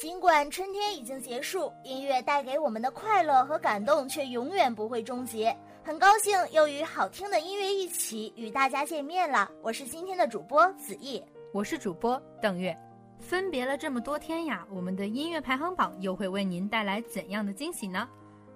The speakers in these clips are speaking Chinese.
尽管春天已经结束，音乐带给我们的快乐和感动却永远不会终结。很高兴又与好听的音乐一起与大家见面了，我是今天的主播子毅，我是主播邓月。分别了这么多天呀，我们的音乐排行榜又会为您带来怎样的惊喜呢？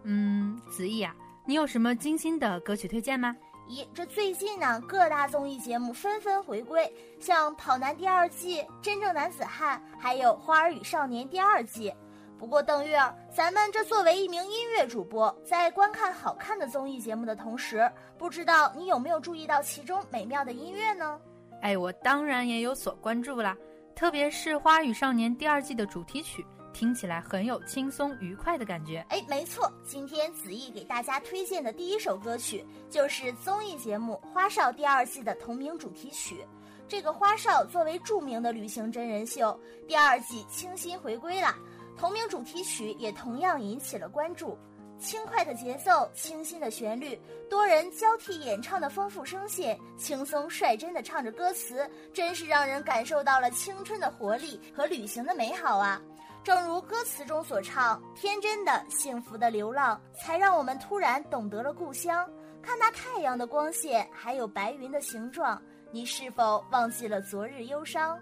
嗯，子毅啊，你有什么精心的歌曲推荐吗？咦，这最近呢，各大综艺节目纷纷回归，像《跑男》第二季、《真正男子汉》，还有《花儿与少年》第二季。不过邓月儿，咱们这作为一名音乐主播，在观看好看的综艺节目的同时，不知道你有没有注意到其中美妙的音乐呢？哎，我当然也有所关注啦，特别是《花儿与少年》第二季的主题曲。听起来很有轻松愉快的感觉。哎，没错，今天子毅给大家推荐的第一首歌曲就是综艺节目《花少》第二季的同名主题曲。这个花少作为著名的旅行真人秀，第二季清新回归了，同名主题曲也同样引起了关注。轻快的节奏，清新的旋律，多人交替演唱的丰富声线，轻松率真的唱着歌词，真是让人感受到了青春的活力和旅行的美好啊！正如歌词中所唱：“天真的、幸福的流浪，才让我们突然懂得了故乡。看那太阳的光线，还有白云的形状，你是否忘记了昨日忧伤？”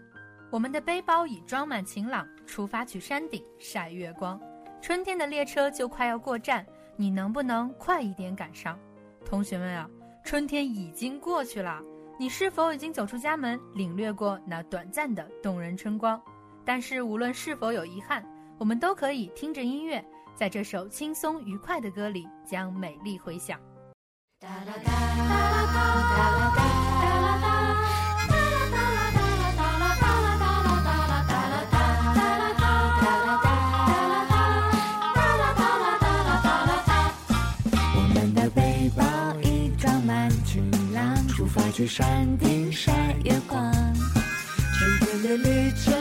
我们的背包已装满晴朗，出发去山顶晒月光。春天的列车就快要过站，你能不能快一点赶上？同学们啊，春天已经过去了，你是否已经走出家门，领略过那短暂的动人春光？但是无论是否有遗憾，我们都可以听着音乐，在这首轻松愉快的歌里，将美丽回响。我们的背包已装满晴朗，出发去山顶晒月光。春天的旅程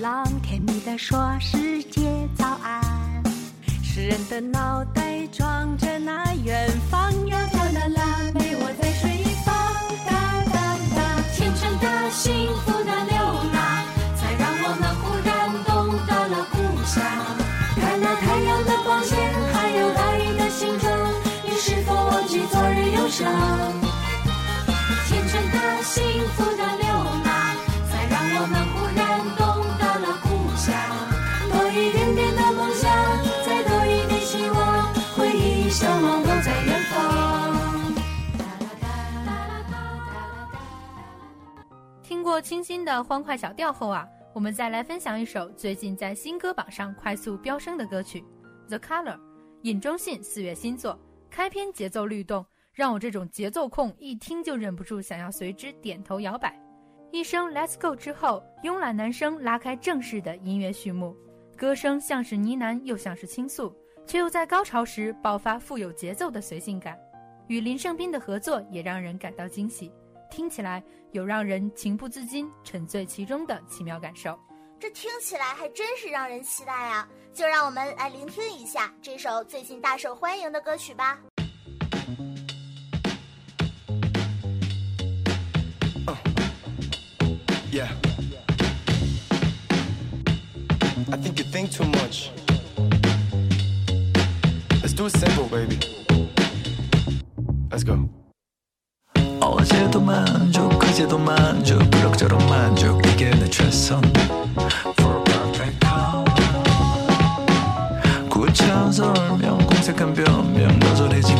浪，甜蜜地说世界早安。诗人的脑袋装着那远方，呀啦啦啦，陪我在水一方，哒哒哒，天真的幸福的流浪，才让我们忽然懂得了故乡。看那太阳的光线，还有白云的形状，你是否忘记昨日忧伤？天真的幸福的向往都在远方。听过清新的欢快小调后啊，我们再来分享一首最近在新歌榜上快速飙升的歌曲《The Color》。尹中信四月新作，开篇节奏律动，让我这种节奏控一听就忍不住想要随之点头摇摆。一声 Let's Go 之后，慵懒男声拉开正式的音乐序幕，歌声像是呢喃又像是倾诉，却又在高潮时爆发富有节奏的随性感。与林盛斌的合作也让人感到惊喜，听起来有让人情不自禁沉醉其中的奇妙感受。这听起来还真是让人期待啊！就让我们来聆听一下这首最近大受欢迎的歌曲吧。Yeah. I think you think too much. Let's do it simple, baby. Let's go. 어제도 만족 그제도 만족 그럭저럭 만족 이게 내 최선 For a perfect call 구차한 설명 공색한 변명 너절해진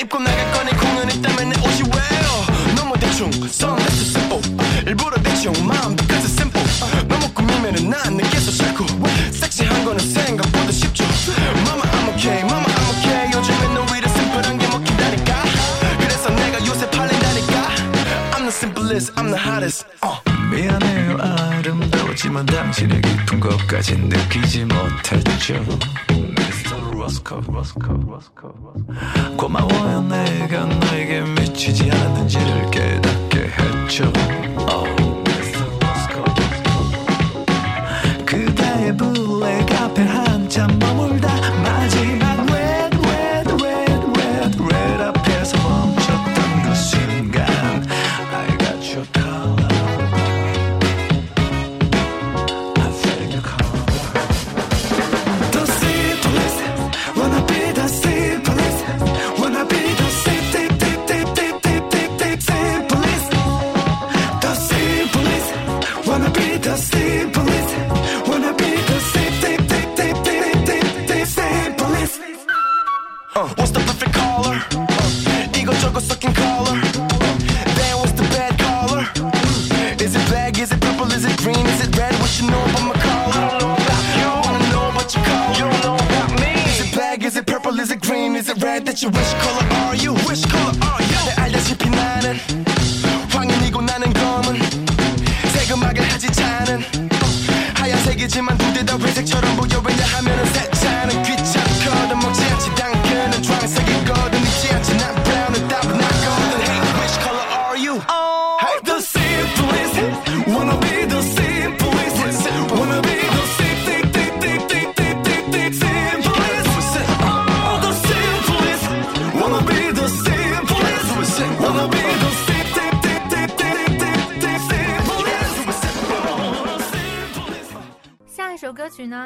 입고 나갈 거니 공연 있다면 내 옷이 왜요? 너무 대충 too simple. 일부러 대충 마음 it's simple. 너무 꾸미면은 난 느껴서 싫고. 섹시한 거는 생각보다 쉽죠. Mama I'm okay Mama I'm okay. 요즘엔 너 위로 심플한 게 먹힌다니까. 그래서 내가 요새 팔린다니까. I'm the simplest I'm the hottest uh. 미안해요 아름다웠지만 당신의 깊은 것까진 느끼지 못했죠 Mr. Roscoe, Roscoe, Roscoe, Roscoe. 고마워요 내가 너에게 미치지 않았는지를 깨닫게 했죠 you wish, color.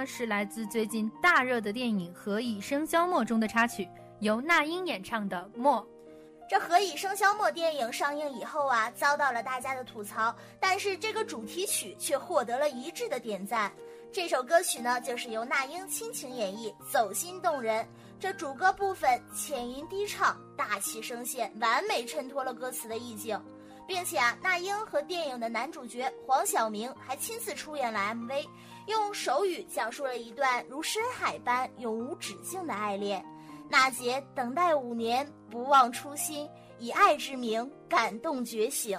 是来自最近大热的电影《何以笙箫默》中的插曲，由那英演唱的《默》。这《何以笙箫默》电影上映以后啊，遭到了大家的吐槽，但是这个主题曲却获得了一致的点赞。这首歌曲呢，就是由那英亲情演绎，走心动人。这主歌部分浅吟低唱，大气声线，完美衬托了歌词的意境，并且啊，那英和电影的男主角黄晓明还亲自出演了 MV，用手语讲述了一段如深海般永无止境的爱恋。娜姐等待五年，不忘初心，以爱之名感动觉醒。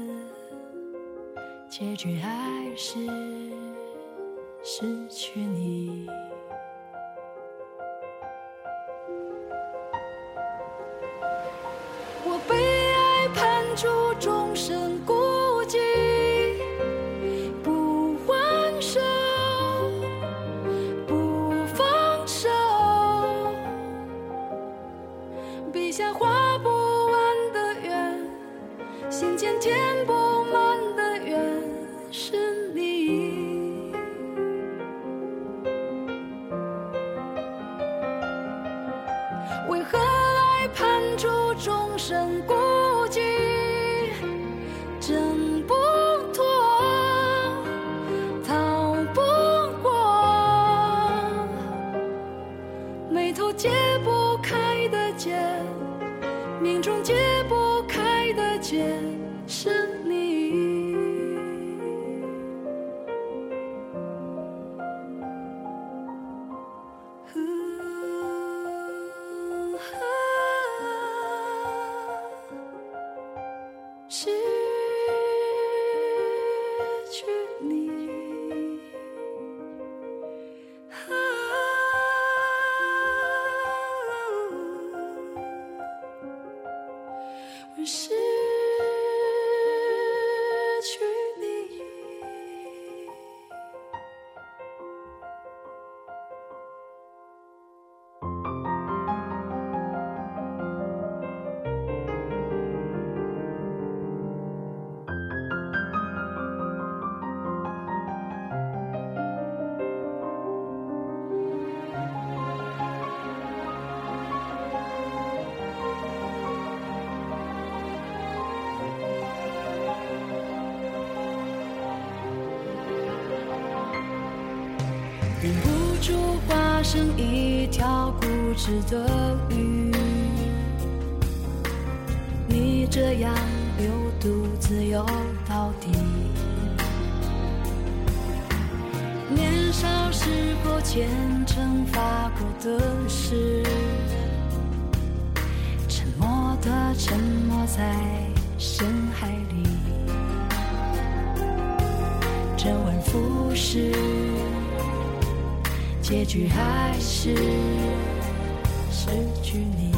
结局还是失去你。眉头解不开的结，命中解不开的结是。忍不住化身一条固执的鱼，你这样流独自游到底。年少时过虔诚发过的誓，沉默的沉没在深海里，周而复始。结局还是失去你。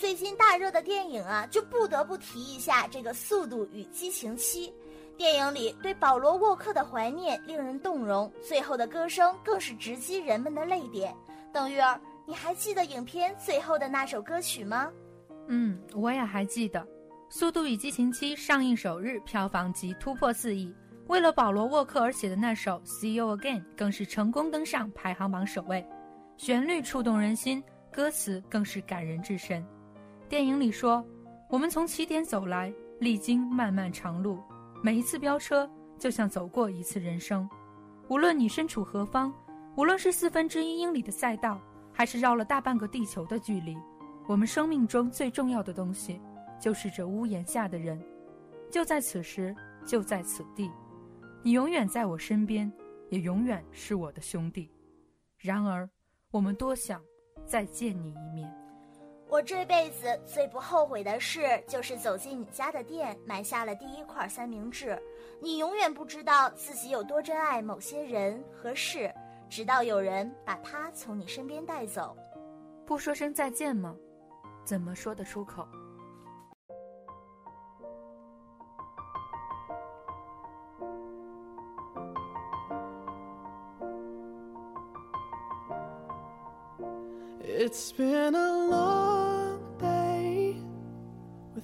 最近大热的电影啊，就不得不提一下这个《速度与激情七》。电影里对保罗沃克的怀念令人动容，最后的歌声更是直击人们的泪点。邓玉儿，你还记得影片最后的那首歌曲吗？嗯，我也还记得，《速度与激情七》上映首日票房即突破四亿。为了保罗沃克而写的那首《See You Again》更是成功登上排行榜首位，旋律触动人心，歌词更是感人至深。电影里说：“我们从起点走来，历经漫漫长路，每一次飙车就像走过一次人生。无论你身处何方，无论是四分之一英里的赛道，还是绕了大半个地球的距离。”我们生命中最重要的东西，就是这屋檐下的人，就在此时，就在此地。你永远在我身边，也永远是我的兄弟。然而，我们多想再见你一面。我这辈子最不后悔的事，就是走进你家的店，买下了第一块三明治。你永远不知道自己有多珍爱某些人和事，直到有人把他从你身边带走。不说声再见吗？怎么说得出口？It's been a long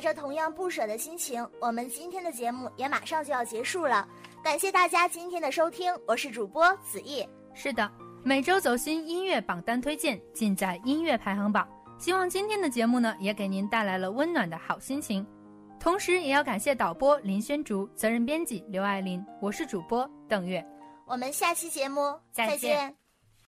着同样不舍的心情，我们今天的节目也马上就要结束了。感谢大家今天的收听，我是主播子毅。是的，每周走心音乐榜单推荐尽在音乐排行榜。希望今天的节目呢，也给您带来了温暖的好心情。同时，也要感谢导播林轩竹，责任编辑刘爱玲，我是主播邓月。我们下期节目再见再见